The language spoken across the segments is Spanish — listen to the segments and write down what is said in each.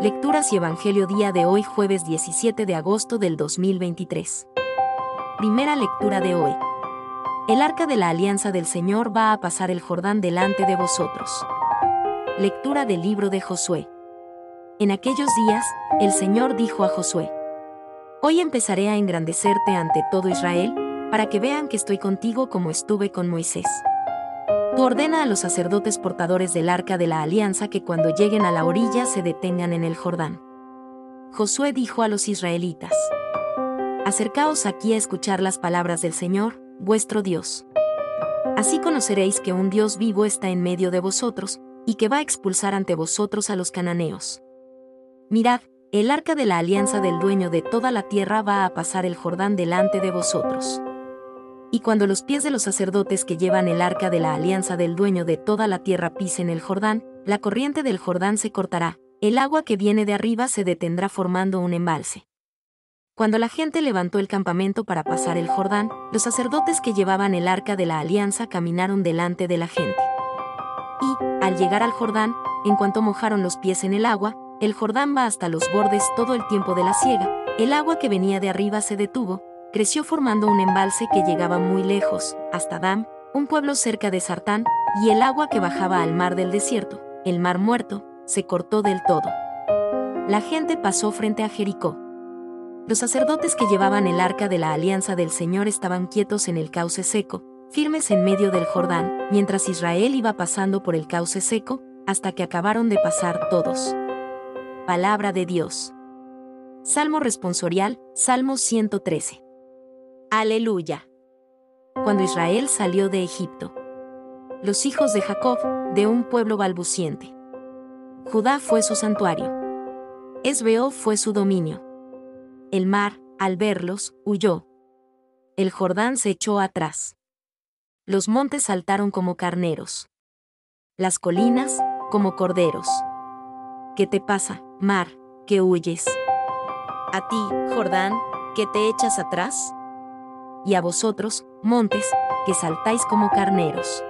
Lecturas y Evangelio día de hoy jueves 17 de agosto del 2023. Primera lectura de hoy. El arca de la alianza del Señor va a pasar el Jordán delante de vosotros. Lectura del libro de Josué. En aquellos días, el Señor dijo a Josué, Hoy empezaré a engrandecerte ante todo Israel, para que vean que estoy contigo como estuve con Moisés. Tú ordena a los sacerdotes portadores del arca de la alianza que cuando lleguen a la orilla se detengan en el Jordán. Josué dijo a los israelitas, Acercaos aquí a escuchar las palabras del Señor, vuestro Dios. Así conoceréis que un Dios vivo está en medio de vosotros, y que va a expulsar ante vosotros a los cananeos. Mirad, el arca de la alianza del dueño de toda la tierra va a pasar el Jordán delante de vosotros. Y cuando los pies de los sacerdotes que llevan el arca de la alianza del dueño de toda la tierra pisen el Jordán, la corriente del Jordán se cortará, el agua que viene de arriba se detendrá formando un embalse. Cuando la gente levantó el campamento para pasar el Jordán, los sacerdotes que llevaban el arca de la alianza caminaron delante de la gente. Y, al llegar al Jordán, en cuanto mojaron los pies en el agua, el Jordán va hasta los bordes todo el tiempo de la siega, el agua que venía de arriba se detuvo, creció formando un embalse que llegaba muy lejos, hasta Dam, un pueblo cerca de Sartán, y el agua que bajaba al mar del desierto, el mar muerto, se cortó del todo. La gente pasó frente a Jericó. Los sacerdotes que llevaban el arca de la alianza del Señor estaban quietos en el cauce seco, firmes en medio del Jordán, mientras Israel iba pasando por el cauce seco, hasta que acabaron de pasar todos. Palabra de Dios. Salmo responsorial, Salmo 113. Aleluya. Cuando Israel salió de Egipto. Los hijos de Jacob, de un pueblo balbuciente. Judá fue su santuario. Esbeo fue su dominio. El mar, al verlos, huyó. El Jordán se echó atrás. Los montes saltaron como carneros. Las colinas, como corderos. ¿Qué te pasa, mar, que huyes? A ti, Jordán, que te echas atrás? Y a vosotros, montes, que saltáis como carneros.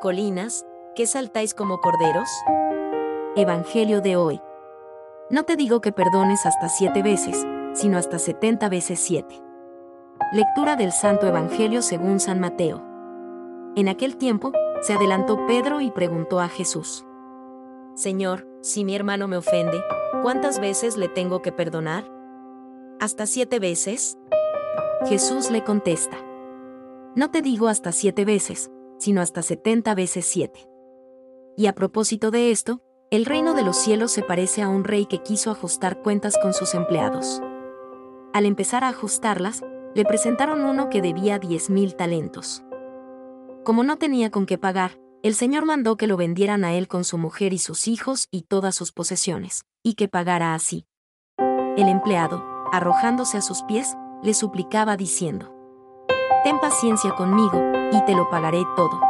Colinas, que saltáis como corderos. Evangelio de hoy. No te digo que perdones hasta siete veces, sino hasta setenta veces siete. Lectura del Santo Evangelio según San Mateo. En aquel tiempo, se adelantó Pedro y preguntó a Jesús. Señor, si mi hermano me ofende, ¿cuántas veces le tengo que perdonar? ¿Hasta siete veces? Jesús le contesta, No te digo hasta siete veces, sino hasta setenta veces siete. Y a propósito de esto, el reino de los cielos se parece a un rey que quiso ajustar cuentas con sus empleados. Al empezar a ajustarlas, le presentaron uno que debía diez mil talentos. Como no tenía con qué pagar, el Señor mandó que lo vendieran a él con su mujer y sus hijos y todas sus posesiones, y que pagara así. El empleado, arrojándose a sus pies, le suplicaba diciendo, Ten paciencia conmigo, y te lo pagaré todo.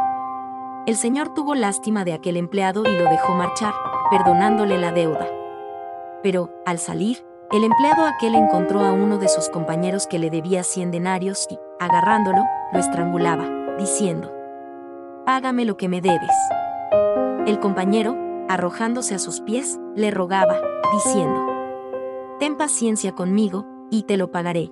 El señor tuvo lástima de aquel empleado y lo dejó marchar, perdonándole la deuda. Pero, al salir, el empleado aquel encontró a uno de sus compañeros que le debía cien denarios y, agarrándolo, lo estrangulaba, diciendo, Págame lo que me debes. El compañero, arrojándose a sus pies, le rogaba, diciendo, Ten paciencia conmigo, y te lo pagaré.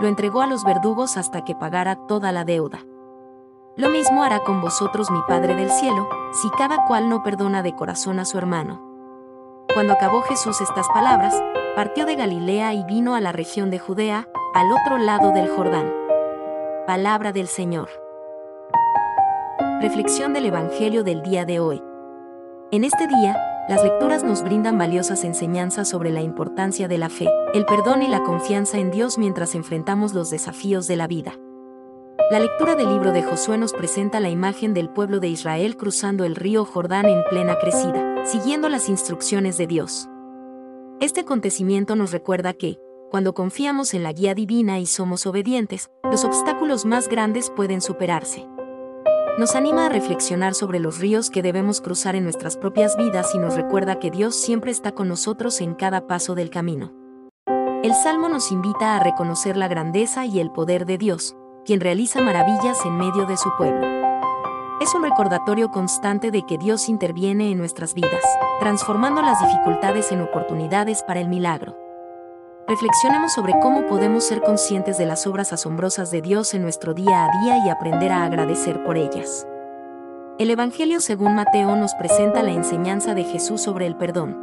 lo entregó a los verdugos hasta que pagara toda la deuda. Lo mismo hará con vosotros mi Padre del cielo, si cada cual no perdona de corazón a su hermano. Cuando acabó Jesús estas palabras, partió de Galilea y vino a la región de Judea, al otro lado del Jordán. Palabra del Señor. Reflexión del Evangelio del día de hoy. En este día, las lecturas nos brindan valiosas enseñanzas sobre la importancia de la fe, el perdón y la confianza en Dios mientras enfrentamos los desafíos de la vida. La lectura del libro de Josué nos presenta la imagen del pueblo de Israel cruzando el río Jordán en plena crecida, siguiendo las instrucciones de Dios. Este acontecimiento nos recuerda que, cuando confiamos en la guía divina y somos obedientes, los obstáculos más grandes pueden superarse. Nos anima a reflexionar sobre los ríos que debemos cruzar en nuestras propias vidas y nos recuerda que Dios siempre está con nosotros en cada paso del camino. El Salmo nos invita a reconocer la grandeza y el poder de Dios, quien realiza maravillas en medio de su pueblo. Es un recordatorio constante de que Dios interviene en nuestras vidas, transformando las dificultades en oportunidades para el milagro. Reflexionemos sobre cómo podemos ser conscientes de las obras asombrosas de Dios en nuestro día a día y aprender a agradecer por ellas. El Evangelio según Mateo nos presenta la enseñanza de Jesús sobre el perdón.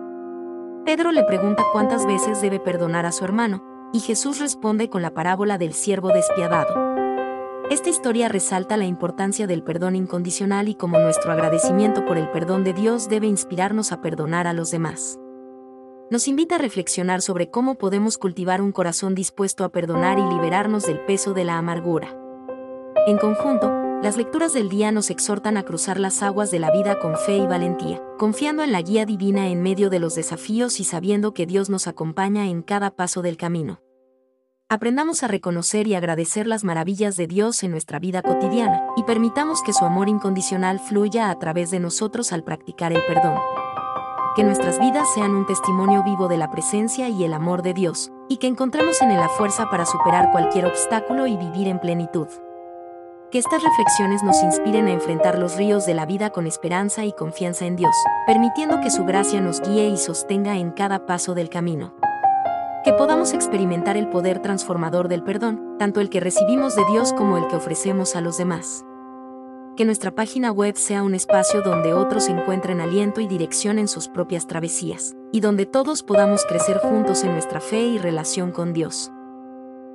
Pedro le pregunta cuántas veces debe perdonar a su hermano, y Jesús responde con la parábola del siervo despiadado. Esta historia resalta la importancia del perdón incondicional y cómo nuestro agradecimiento por el perdón de Dios debe inspirarnos a perdonar a los demás. Nos invita a reflexionar sobre cómo podemos cultivar un corazón dispuesto a perdonar y liberarnos del peso de la amargura. En conjunto, las lecturas del día nos exhortan a cruzar las aguas de la vida con fe y valentía, confiando en la guía divina en medio de los desafíos y sabiendo que Dios nos acompaña en cada paso del camino. Aprendamos a reconocer y agradecer las maravillas de Dios en nuestra vida cotidiana, y permitamos que su amor incondicional fluya a través de nosotros al practicar el perdón. Que nuestras vidas sean un testimonio vivo de la presencia y el amor de Dios, y que encontremos en él la fuerza para superar cualquier obstáculo y vivir en plenitud. Que estas reflexiones nos inspiren a enfrentar los ríos de la vida con esperanza y confianza en Dios, permitiendo que su gracia nos guíe y sostenga en cada paso del camino. Que podamos experimentar el poder transformador del perdón, tanto el que recibimos de Dios como el que ofrecemos a los demás. Que nuestra página web sea un espacio donde otros encuentren aliento y dirección en sus propias travesías, y donde todos podamos crecer juntos en nuestra fe y relación con Dios.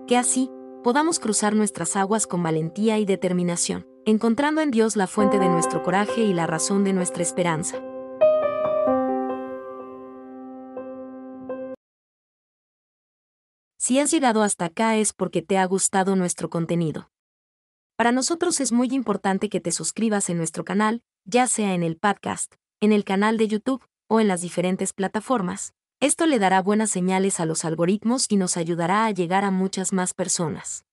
Que así, podamos cruzar nuestras aguas con valentía y determinación, encontrando en Dios la fuente de nuestro coraje y la razón de nuestra esperanza. Si has llegado hasta acá es porque te ha gustado nuestro contenido. Para nosotros es muy importante que te suscribas en nuestro canal, ya sea en el podcast, en el canal de YouTube o en las diferentes plataformas, esto le dará buenas señales a los algoritmos y nos ayudará a llegar a muchas más personas.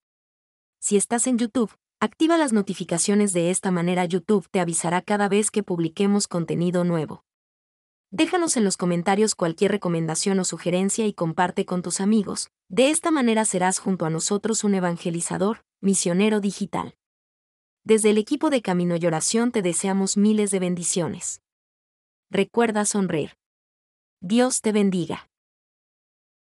Si estás en YouTube, activa las notificaciones de esta manera YouTube te avisará cada vez que publiquemos contenido nuevo. Déjanos en los comentarios cualquier recomendación o sugerencia y comparte con tus amigos. De esta manera serás junto a nosotros un evangelizador, misionero digital. Desde el equipo de Camino y Oración te deseamos miles de bendiciones. Recuerda sonreír. Dios te bendiga.